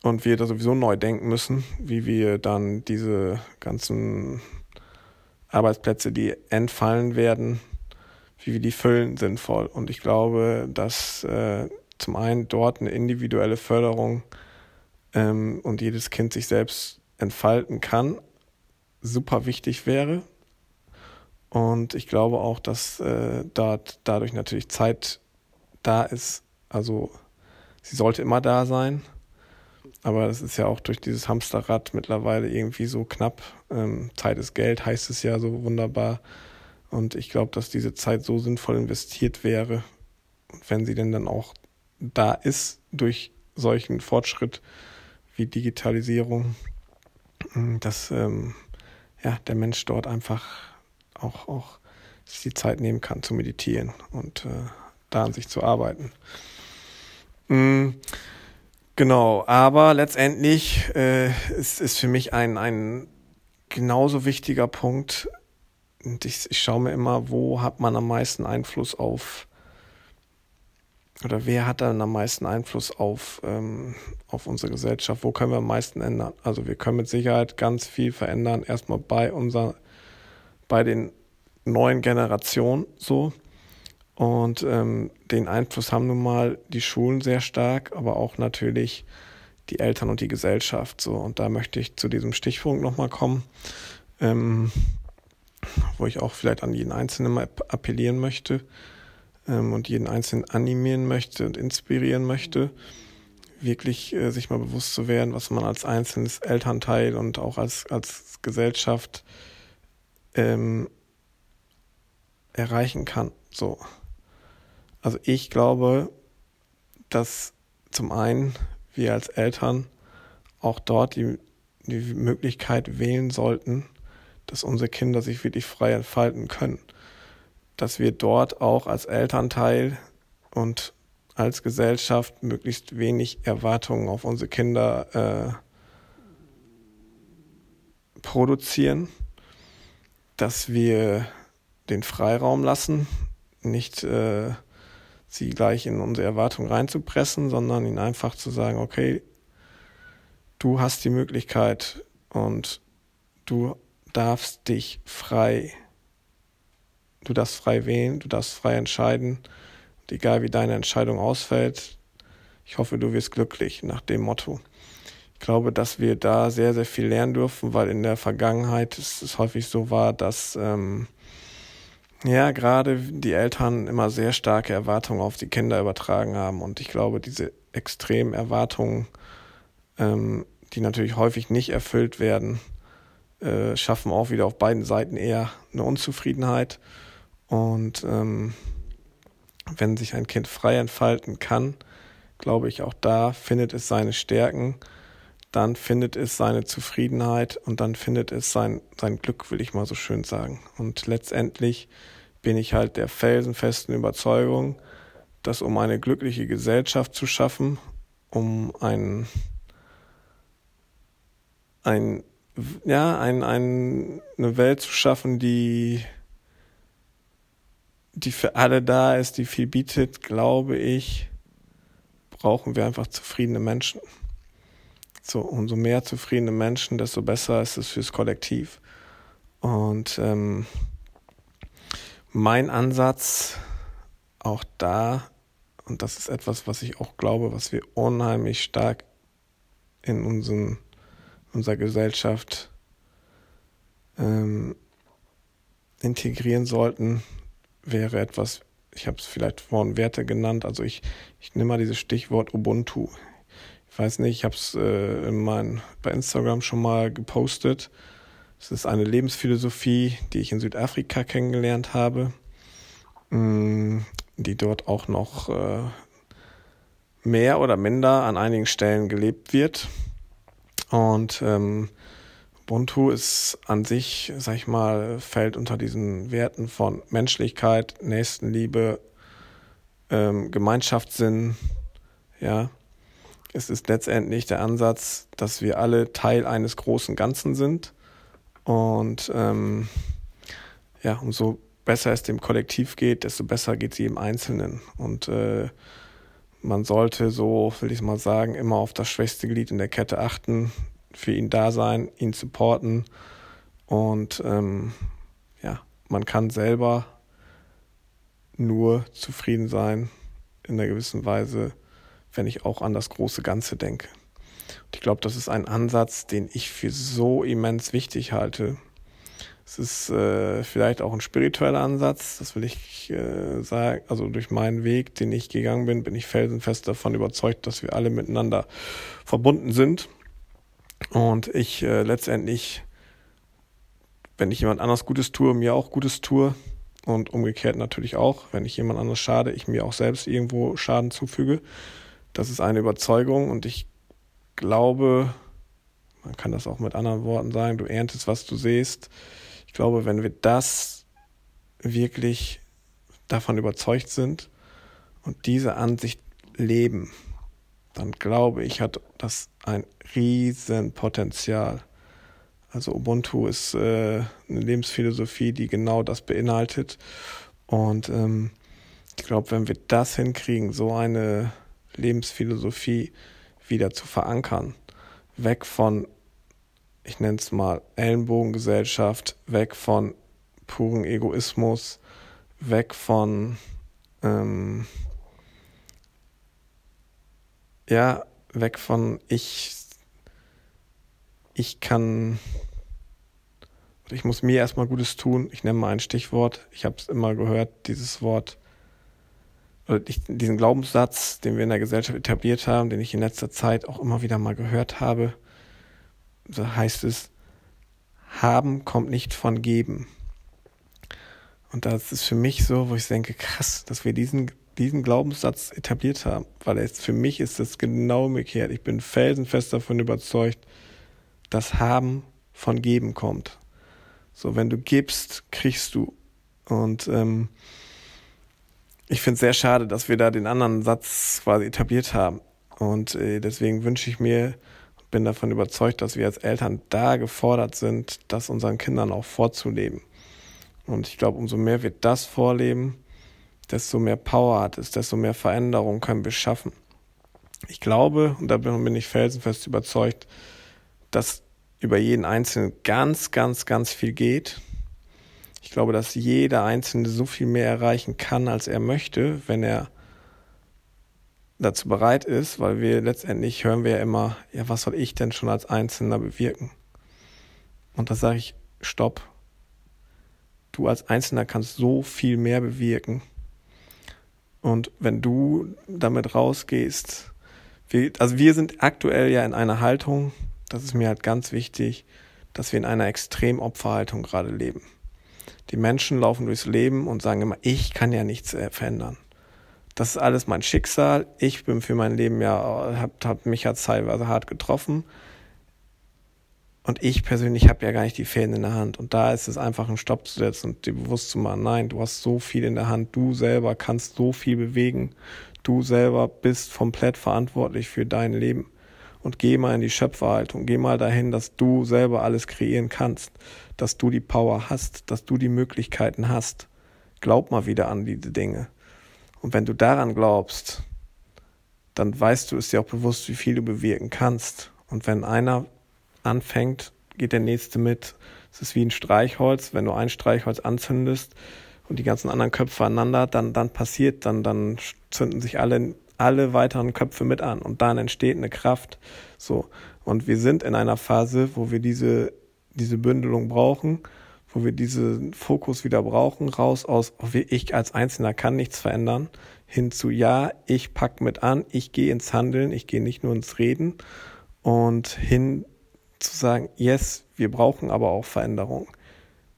A: und wir da sowieso neu denken müssen, wie wir dann diese ganzen Arbeitsplätze, die entfallen werden, wie wir die füllen sinnvoll. Und ich glaube, dass äh, zum einen dort eine individuelle Förderung ähm, und jedes Kind sich selbst entfalten kann, super wichtig wäre. Und ich glaube auch, dass äh, dort dadurch natürlich Zeit da ist. Also sie sollte immer da sein. Aber das ist ja auch durch dieses Hamsterrad mittlerweile irgendwie so knapp. Ähm, Zeit ist Geld, heißt es ja so wunderbar. Und ich glaube, dass diese Zeit so sinnvoll investiert wäre. Und wenn sie denn dann auch da ist durch solchen Fortschritt wie Digitalisierung, dass ähm, ja, der Mensch dort einfach auch, auch sich die Zeit nehmen kann zu meditieren und äh, da an sich zu arbeiten. Mhm. Genau, aber letztendlich äh, ist, ist für mich ein, ein genauso wichtiger Punkt. Und ich, ich schaue mir immer, wo hat man am meisten Einfluss auf, oder wer hat dann am meisten Einfluss auf, ähm, auf unsere Gesellschaft? Wo können wir am meisten ändern? Also wir können mit Sicherheit ganz viel verändern, erstmal bei unser, bei den neuen Generationen so. Und ähm, den Einfluss haben nun mal die Schulen sehr stark, aber auch natürlich die Eltern und die Gesellschaft. So. Und da möchte ich zu diesem Stichpunkt nochmal kommen, ähm, wo ich auch vielleicht an jeden Einzelnen mal appellieren möchte ähm, und jeden Einzelnen animieren möchte und inspirieren möchte, wirklich äh, sich mal bewusst zu werden, was man als einzelnes Elternteil und auch als, als Gesellschaft ähm, erreichen kann. So. Also ich glaube, dass zum einen wir als Eltern auch dort die, die Möglichkeit wählen sollten, dass unsere Kinder sich wirklich frei entfalten können. Dass wir dort auch als Elternteil und als Gesellschaft möglichst wenig Erwartungen auf unsere Kinder äh, produzieren, dass wir den Freiraum lassen, nicht äh, sie gleich in unsere Erwartung reinzupressen, sondern ihnen einfach zu sagen, okay, du hast die Möglichkeit und du darfst dich frei, du darfst frei wählen, du darfst frei entscheiden. Und egal wie deine Entscheidung ausfällt, ich hoffe, du wirst glücklich nach dem Motto. Ich glaube, dass wir da sehr, sehr viel lernen dürfen, weil in der Vergangenheit es häufig so war, dass ähm, ja, gerade die Eltern immer sehr starke Erwartungen auf die Kinder übertragen haben. Und ich glaube, diese extremen Erwartungen, ähm, die natürlich häufig nicht erfüllt werden, äh, schaffen auch wieder auf beiden Seiten eher eine Unzufriedenheit. Und ähm, wenn sich ein Kind frei entfalten kann, glaube ich, auch da findet es seine Stärken, dann findet es seine Zufriedenheit und dann findet es sein, sein Glück, will ich mal so schön sagen. Und letztendlich bin ich halt der felsenfesten Überzeugung, dass um eine glückliche Gesellschaft zu schaffen, um ein, ein ja, ein, ein, eine Welt zu schaffen, die, die für alle da ist, die viel bietet, glaube ich, brauchen wir einfach zufriedene Menschen. So, umso mehr zufriedene Menschen, desto besser ist es fürs Kollektiv. Und ähm, mein Ansatz auch da, und das ist etwas, was ich auch glaube, was wir unheimlich stark in unseren, unserer Gesellschaft ähm, integrieren sollten, wäre etwas, ich habe es vielleicht vorhin Werte genannt, also ich, ich nehme mal dieses Stichwort Ubuntu. Ich weiß nicht, ich habe es äh, bei Instagram schon mal gepostet. Es ist eine Lebensphilosophie, die ich in Südafrika kennengelernt habe, mm, die dort auch noch äh, mehr oder minder an einigen Stellen gelebt wird. Und ähm, Ubuntu ist an sich, sag ich mal, fällt unter diesen Werten von Menschlichkeit, Nächstenliebe, ähm, Gemeinschaftssinn, ja. Es ist letztendlich der Ansatz, dass wir alle Teil eines großen Ganzen sind und ähm, ja, umso besser es dem Kollektiv geht, desto besser geht es jedem Einzelnen und äh, man sollte so, will ich mal sagen, immer auf das schwächste Glied in der Kette achten, für ihn da sein, ihn supporten und ähm, ja, man kann selber nur zufrieden sein in einer gewissen Weise, wenn ich auch an das große Ganze denke. Und ich glaube, das ist ein Ansatz, den ich für so immens wichtig halte. Es ist äh, vielleicht auch ein spiritueller Ansatz, das will ich äh, sagen. Also durch meinen Weg, den ich gegangen bin, bin ich felsenfest davon überzeugt, dass wir alle miteinander verbunden sind. Und ich äh, letztendlich, wenn ich jemand anders Gutes tue, mir auch Gutes tue. Und umgekehrt natürlich auch, wenn ich jemand anders schade, ich mir auch selbst irgendwo Schaden zufüge. Das ist eine Überzeugung und ich glaube, man kann das auch mit anderen Worten sagen, du erntest, was du siehst. Ich glaube, wenn wir das wirklich davon überzeugt sind und diese Ansicht leben, dann glaube ich, hat das ein Riesenpotenzial. Also Ubuntu ist äh, eine Lebensphilosophie, die genau das beinhaltet. Und ähm, ich glaube, wenn wir das hinkriegen, so eine Lebensphilosophie wieder zu verankern, weg von, ich nenne es mal, Ellenbogengesellschaft, weg von puren Egoismus, weg von ähm, ja, weg von ich, ich kann, ich muss mir erstmal Gutes tun. Ich nenne mal ein Stichwort. Ich habe es immer gehört, dieses Wort, ich, diesen Glaubenssatz, den wir in der Gesellschaft etabliert haben, den ich in letzter Zeit auch immer wieder mal gehört habe. Da heißt es, haben kommt nicht von geben. Und das ist für mich so, wo ich denke, krass, dass wir diesen diesen Glaubenssatz etabliert haben, weil es für mich ist das genau umgekehrt. Ich bin felsenfest davon überzeugt, dass Haben von Geben kommt. So, wenn du gibst, kriegst du. Und ähm, ich finde es sehr schade, dass wir da den anderen Satz quasi etabliert haben. Und äh, deswegen wünsche ich mir, bin davon überzeugt, dass wir als Eltern da gefordert sind, das unseren Kindern auch vorzuleben. Und ich glaube, umso mehr wir das vorleben, desto mehr Power hat es, desto mehr Veränderung können wir schaffen. Ich glaube, und da bin ich felsenfest überzeugt, dass über jeden Einzelnen ganz, ganz, ganz viel geht. Ich glaube, dass jeder Einzelne so viel mehr erreichen kann, als er möchte, wenn er dazu bereit ist, weil wir letztendlich hören wir ja immer, ja, was soll ich denn schon als Einzelner bewirken? Und da sage ich, stopp. Du als Einzelner kannst so viel mehr bewirken. Und wenn du damit rausgehst, wir, also wir sind aktuell ja in einer Haltung, das ist mir halt ganz wichtig, dass wir in einer Extremopferhaltung gerade leben. Die Menschen laufen durchs Leben und sagen immer, ich kann ja nichts äh, verändern. Das ist alles mein Schicksal. Ich bin für mein Leben ja, hab, hab mich ja teilweise hart getroffen. Und ich persönlich habe ja gar nicht die Fäden in der Hand. Und da ist es einfach einen Stopp zu setzen und dir bewusst zu machen, nein, du hast so viel in der Hand, du selber kannst so viel bewegen, du selber bist komplett verantwortlich für dein Leben. Und geh mal in die Schöpferhaltung, geh mal dahin, dass du selber alles kreieren kannst, dass du die Power hast, dass du die Möglichkeiten hast. Glaub mal wieder an diese Dinge. Und wenn du daran glaubst, dann weißt du es dir auch bewusst, wie viel du bewirken kannst. Und wenn einer anfängt, geht der nächste mit. Es ist wie ein Streichholz. Wenn du ein Streichholz anzündest und die ganzen anderen Köpfe aneinander, dann, dann passiert, dann, dann zünden sich alle, alle weiteren Köpfe mit an und dann entsteht eine Kraft. So. Und wir sind in einer Phase, wo wir diese, diese Bündelung brauchen, wo wir diesen Fokus wieder brauchen, raus aus, oh, ich als Einzelner kann nichts verändern, hin zu, ja, ich pack mit an, ich gehe ins Handeln, ich gehe nicht nur ins Reden und hin zu sagen, yes, wir brauchen aber auch Veränderung.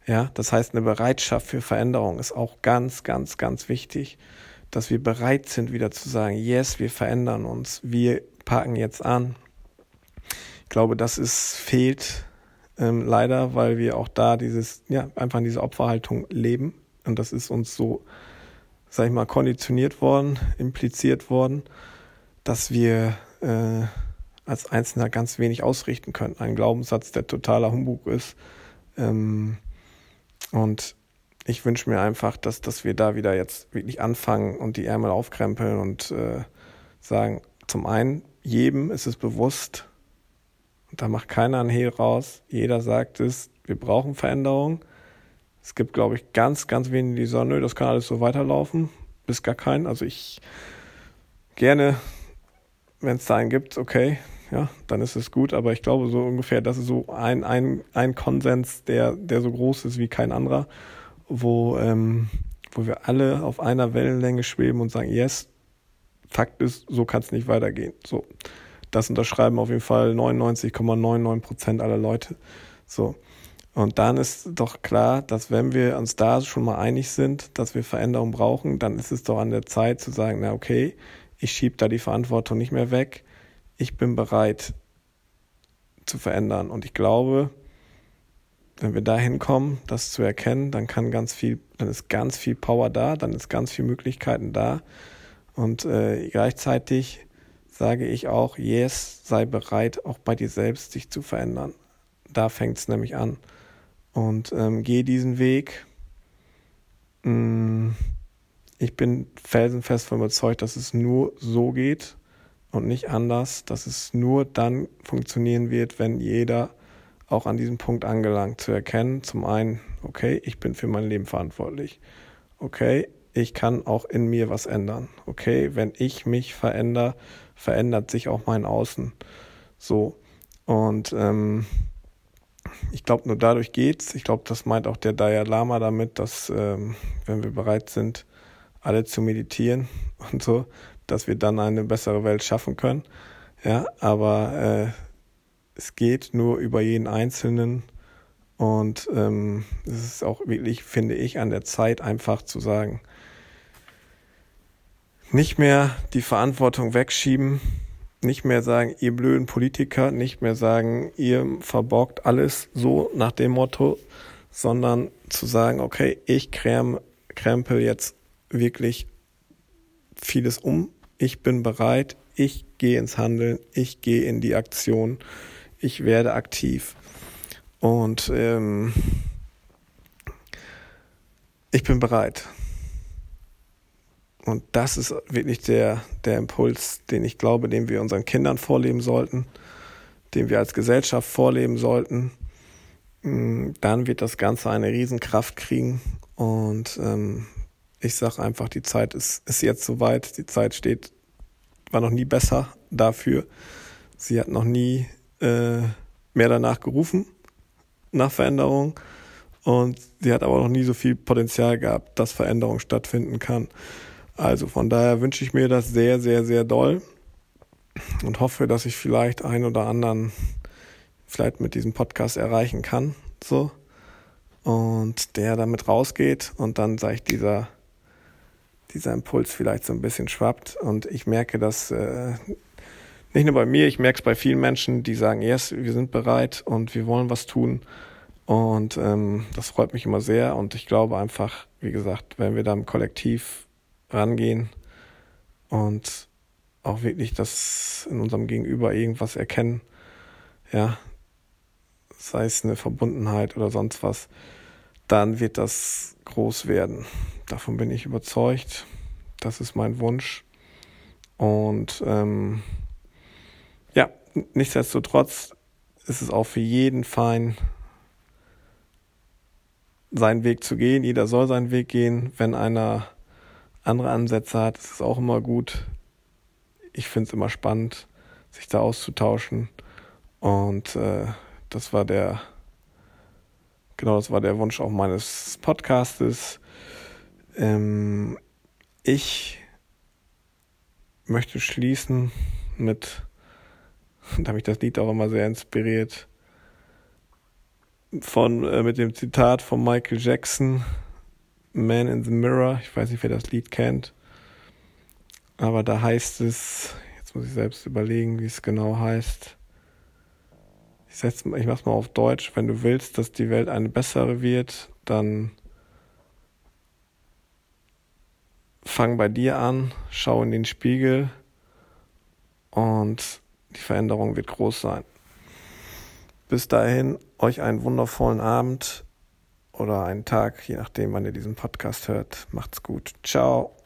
A: Ja, das heißt, eine Bereitschaft für Veränderung ist auch ganz, ganz, ganz wichtig, dass wir bereit sind, wieder zu sagen, yes, wir verändern uns, wir packen jetzt an. Ich glaube, das ist, fehlt ähm, leider, weil wir auch da dieses, ja, einfach in dieser Opferhaltung leben. Und das ist uns so, sag ich mal, konditioniert worden, impliziert worden, dass wir äh, als Einzelner ganz wenig ausrichten können. Ein Glaubenssatz, der totaler Humbug ist. Ähm, und ich wünsche mir einfach, dass, dass wir da wieder jetzt wirklich anfangen und die Ärmel aufkrempeln und äh, sagen, zum einen, jedem ist es bewusst, und da macht keiner einen Hehl raus, jeder sagt es, wir brauchen Veränderung. Es gibt, glaube ich, ganz, ganz wenige, die sagen, nö, das kann alles so weiterlaufen, bis gar keinen. Also ich gerne, wenn es da einen gibt, okay, ja, dann ist es gut, aber ich glaube so ungefähr, das ist so ein, ein, ein Konsens, der, der so groß ist wie kein anderer, wo, ähm, wo wir alle auf einer Wellenlänge schweben und sagen, yes, Fakt ist, so kann es nicht weitergehen. So, das unterschreiben auf jeden Fall 99,99 Prozent aller Leute. So. Und dann ist doch klar, dass wenn wir uns da schon mal einig sind, dass wir Veränderung brauchen, dann ist es doch an der Zeit zu sagen, na okay, ich schiebe da die Verantwortung nicht mehr weg ich bin bereit zu verändern. Und ich glaube, wenn wir dahin kommen, das zu erkennen, dann kann ganz viel, dann ist ganz viel Power da, dann ist ganz viel Möglichkeiten da. Und äh, gleichzeitig sage ich auch, yes, sei bereit, auch bei dir selbst sich zu verändern. Da fängt es nämlich an. Und ähm, geh diesen Weg. Mm, ich bin felsenfest von überzeugt, dass es nur so geht und nicht anders, dass es nur dann funktionieren wird, wenn jeder auch an diesem Punkt angelangt, zu erkennen, zum einen, okay, ich bin für mein Leben verantwortlich. Okay, ich kann auch in mir was ändern. Okay, wenn ich mich verändere, verändert sich auch mein Außen. So. Und ähm, ich glaube, nur dadurch geht's. Ich glaube, das meint auch der Dalai Lama damit, dass ähm, wenn wir bereit sind, alle zu meditieren und so, dass wir dann eine bessere Welt schaffen können. Ja, aber äh, es geht nur über jeden Einzelnen. Und ähm, es ist auch wirklich, finde ich, an der Zeit einfach zu sagen, nicht mehr die Verantwortung wegschieben, nicht mehr sagen, ihr blöden Politiker, nicht mehr sagen, ihr verborgt alles so nach dem Motto, sondern zu sagen, okay, ich krempel jetzt wirklich vieles um, ich bin bereit, ich gehe ins Handeln, ich gehe in die Aktion, ich werde aktiv. Und ähm, ich bin bereit. Und das ist wirklich der, der Impuls, den ich glaube, den wir unseren Kindern vorleben sollten, den wir als Gesellschaft vorleben sollten. Mm, dann wird das Ganze eine Riesenkraft kriegen. Und ähm, ich sage einfach, die Zeit ist, ist jetzt soweit. Die Zeit steht, war noch nie besser dafür. Sie hat noch nie äh, mehr danach gerufen, nach Veränderung. Und sie hat aber noch nie so viel Potenzial gehabt, dass Veränderung stattfinden kann. Also von daher wünsche ich mir das sehr, sehr, sehr doll und hoffe, dass ich vielleicht einen oder anderen vielleicht mit diesem Podcast erreichen kann. So. Und der damit rausgeht und dann sage ich dieser dieser Impuls vielleicht so ein bisschen schwappt. Und ich merke das äh, nicht nur bei mir, ich merke es bei vielen Menschen, die sagen, yes, wir sind bereit und wir wollen was tun. Und ähm, das freut mich immer sehr. Und ich glaube einfach, wie gesagt, wenn wir da im Kollektiv rangehen und auch wirklich das in unserem Gegenüber irgendwas erkennen, ja, sei es eine Verbundenheit oder sonst was, dann wird das groß werden. Davon bin ich überzeugt. Das ist mein Wunsch. Und ähm, nichtsdestotrotz ist es auch für jeden fein, seinen Weg zu gehen. Jeder soll seinen Weg gehen. Wenn einer andere Ansätze hat, ist es auch immer gut. Ich finde es immer spannend, sich da auszutauschen. Und äh, das war der, genau, das war der Wunsch auch meines Podcastes. Ähm, ich möchte schließen mit, da mich das Lied auch immer sehr inspiriert, von, äh, mit dem Zitat von Michael Jackson, Man in the Mirror. Ich weiß nicht, wer das Lied kennt. Aber da heißt es, jetzt muss ich selbst überlegen, wie es genau heißt. Ich, setz, ich mach's mal auf Deutsch. Wenn du willst, dass die Welt eine bessere wird, dann fang bei dir an, schau in den Spiegel und die Veränderung wird groß sein. Bis dahin, euch einen wundervollen Abend oder einen Tag, je nachdem, wann ihr diesen Podcast hört. Macht's gut. Ciao.